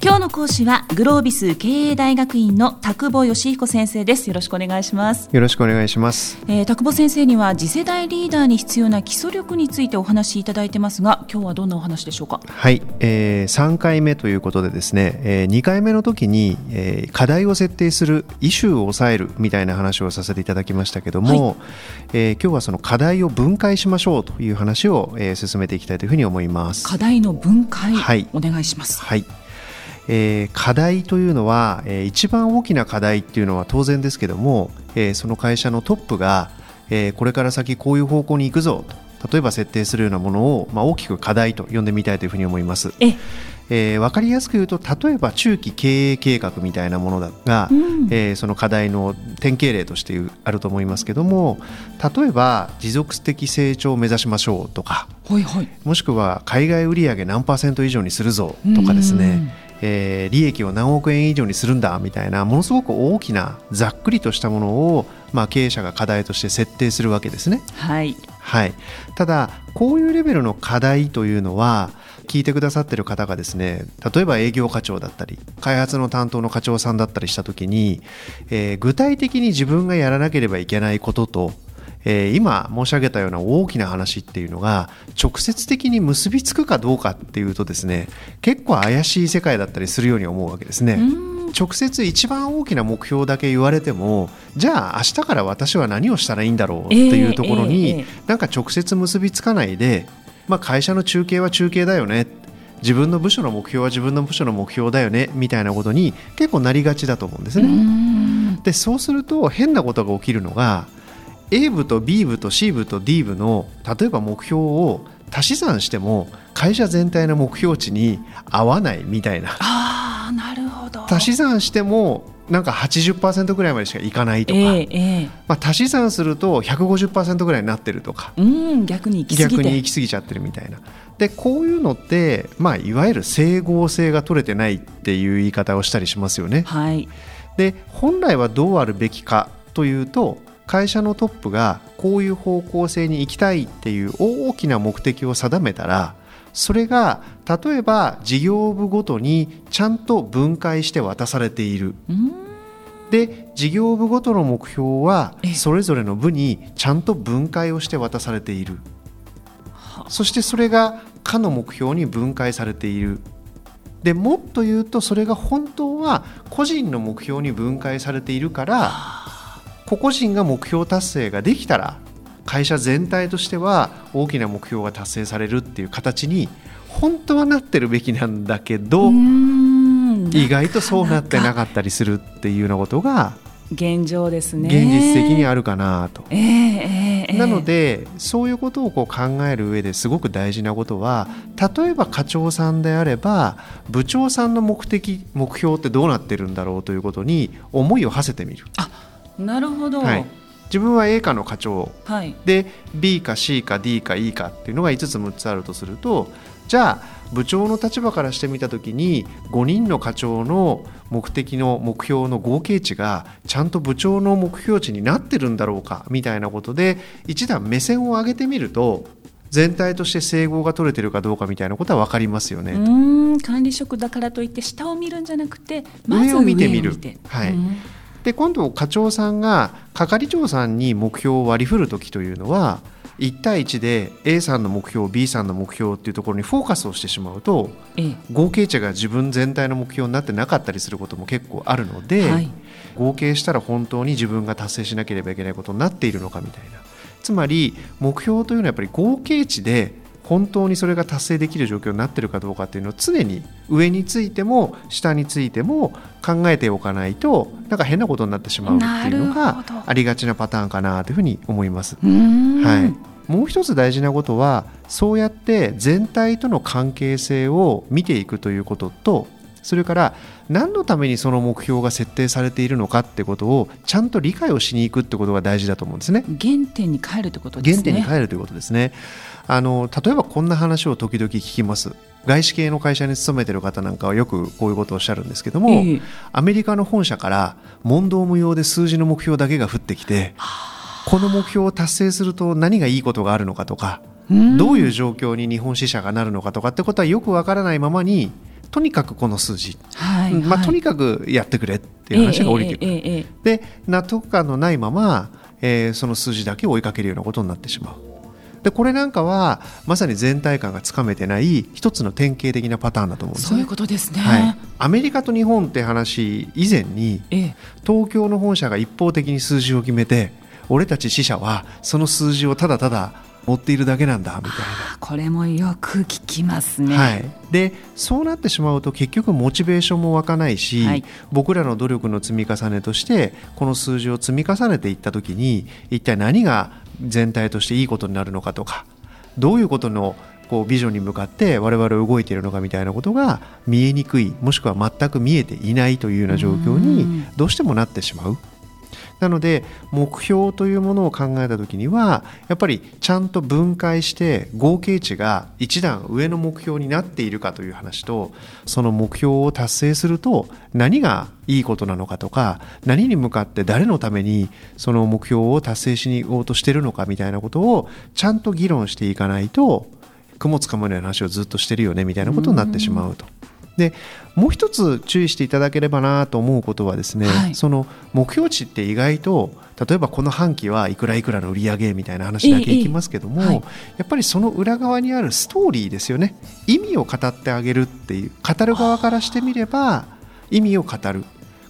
今日の講師はグロービス経営大学院の田久保義彦先生です。よろしくお願いします。よろしくお願いします、えー、田久保先生には次世代リーダーに必要な基礎力についてお話しいただいてますが今日はどんなお話でしょうか？はい、えー、3回目ということでですね、えー、2回目の時に、えー、課題を設定するイシューを抑えるみたいな話をさせていただきましたけども、はい、えー、今日はその課題を分解しましょうという話を、えー、進めていきたいというふうに思います。課題の分解、はい、お願いします。はいえー、課題というのは、えー、一番大きな課題っていうのは当然ですけども、えー、その会社のトップが、えー、これから先こういう方向に行くぞと例えば設定するようなものを、まあ、大きく課題と呼んでみたいというふうに思います。ええ。ー、分かりやすく言うと例えば中期経営計画みたいなものだが、うん、えー、その課題の典型例としてあると思いますけども例えば持続的成長を目指しましょうとか、はいはい、もしくは海外売上何パーセント以上にするぞとかですね、えー、利益を何億円以上にするんだみたいなものすごく大きなざっくりとしたものを、まあ、経営者が課題として設定するわけですね。はい、はい、ただこういうレベルの課題というのは聞いてくださってる方がですね例えば営業課長だったり開発の担当の課長さんだったりした時に、えー、具体的に自分がやらなければいけないこととえー、今申し上げたような大きな話っていうのが直接的に結びつくかどうかっていうとですね結構怪しい世界だったりするように思うわけですね。直接一番大きな目標だけ言われてもじゃあ明日から私は何をしたらいいんだろうっていうところに、えーえー、なんか直接結びつかないで、まあ、会社の中継は中継だよね自分の部署の目標は自分の部署の目標だよねみたいなことに結構なりがちだと思うんですね。でそうすると変なことが起きるのが A 部と B 部と C 部と D 部の例えば目標を足し算しても会社全体の目標値に合わないみたいな。あなるほど。足し算してもなんか80%ぐらいまでしかいかないとか、えーえー、まあ、足し算すると150%ぐらいになってるとか。うん逆に行き過ぎ逆に行き過ぎちゃってるみたいな。でこういうのって、まあ、いわゆる整合性が取れてないっていう言い方をしたりしますよね。はい、で本来はどうあるべきかというと会社のトップがこういう方向性に行きたいっていう大きな目的を定めたらそれが例えば事業部ごとにちゃんと分解して渡されている。で事業部ごとの目標はそれぞれの部にちゃんと分解をして渡されている。そしてそれが課の目標に分解されている。でもっと言うとそれが本当は個人の目標に分解されているから個々人が目標達成ができたら会社全体としては大きな目標が達成されるっていう形に本当はなってるべきなんだけど意外とそうなってなかったりするっていうようなことが現状ですね。現実的にあるかなと、えーえー、なのでそういうことをこう考える上ですごく大事なことは例えば課長さんであれば部長さんの目的目標ってどうなってるんだろうということに思いを馳せてみる。あなるほど、はい、自分は A 課の課長、はい、で B か C か D か E かっていうのが5つ6つあるとするとじゃあ部長の立場からしてみた時に5人の課長の目的の目標の合計値がちゃんと部長の目標値になってるんだろうかみたいなことで一段目線を上げてみると全体として整合が取れてるかどうかみたいなことは分かりますよね。管理職だからといって下を見るんじゃなくて、ま、上を見てみる。はい、で今度課長さんが係長さんに目標を割り振る時というのは1対1で A さんの目標 B さんの目標っていうところにフォーカスをしてしまうと、合計値が自分全体の目標になってなかったりすることも結構あるので、はい、合計したら本当に自分が達成しなければいけないことになっているのかみたいな。つまり目標というのはやっぱり合計値で本当にそれが達成できる状況になっているかどうかっていうのを常に上についても下についても考えておかないとなんか変なことになってしまうっていうのがありがちなパターンかなというふうに思います。はい、もう一つ大事なことはそうやって全体との関係性を見ていくということとそれから何のためにその目標が設定されているのかってことをちゃんと理解をしに行くってことが大事だと思うんですね。原点に帰るということですね。原点に帰るということですね。あの例えばこんな話を時々聞きます。外資系の会社に勤めてる方なんかはよくこういうことをおっしゃるんですけども、えー、アメリカの本社から問答無用で数字の目標だけが降ってきてこの目標を達成すると何がいいことがあるのかとかどういう状況に日本支社がなるのかとかってことはよくわからないままにとにかくこの数字、はいまあ、はい。とにかくやってくれっていう話が降りてくる、ええええええ。で納得感のないまま、えーその数字だけを追いかけるようなことになってしまう。でこれなんかはまさに全体感がつかめてない一つの典型的なパターンだと思うんですね。そういうことですね。はい、アメリカと日本って話以前にええ。東京の本社が一方的に数字を決めて俺たち支社はその数字をただただ持っているだけなんだみたいあこれもよく聞きますね。な、はい、でそうなってしまうと結局モチベーションも湧かないし、はい僕らの努力の積み重ねとしてこの数字を積み重ねていった時に一体何が全体としていいことになるのかとかどういうことのこうビジョンに向かって我々は動いているのかみたいなことが見えにくいもしくは全く見えていないというような状況うんにどうしてもなってしまう。なので目標というものを考えた時にはやっぱりちゃんと分解して合計値が一段上の目標になっているかという話とその目標を達成すると何がいいことなのかとか何に向かって誰のためにその目標を達成しに行こうとしてるのかみたいなことをちゃんと議論していかないと雲つかむような話をずっとしてるよねみたいなことになってしまうと。でもう一つ注意していただければなと思うことはですね、はい。その目標値って意外と例えばこの半期はいくらいくらの売り上げみたいな話だけいきますけども、い。やっぱりその裏側にあるストーリーですよね。意味を語ってあげるっていう語る側からしてみれば意味を語る。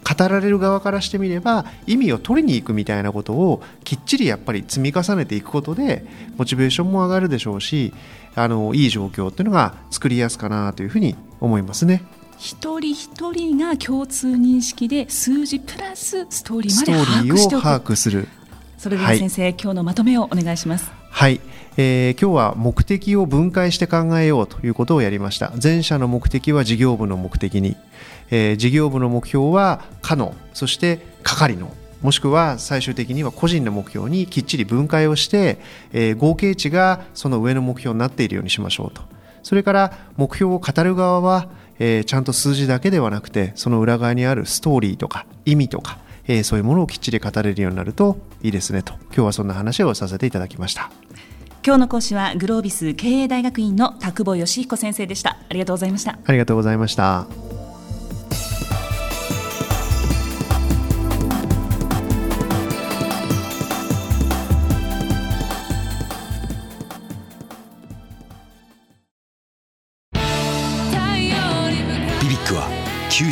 語られる側からしてみれば意味を取りに行くみたいなことをきっちりやっぱり積み重ねていくことでモチベーションも上がるでしょうしあのいい状況っていうのが作りやすかなというふうに思いますね。一人一人が共通認識で数字プラスストーリーまで把握しておく。把握する。それでは先生、今日のまとめをお願いします。はい、えー今日は目的を分解して考えようということをやりました。前者の目的は事業部の目的に、えー事業部の目標は課のそして係のもしくは最終的には個人の目標にきっちり分解をして、えー合計値がその上の目標になっているようにしましょうと。それから目標を語る側は、えーちゃんと数字だけではなくてその裏側にあるストーリーとか意味とか、えーそういうものをきっちり語れるようになるといいですねと今日はそんな話をさせていただきました。今日の講師はグロービス経営大学院の田久保義彦先生でしたありがとうございましたありがとうございました。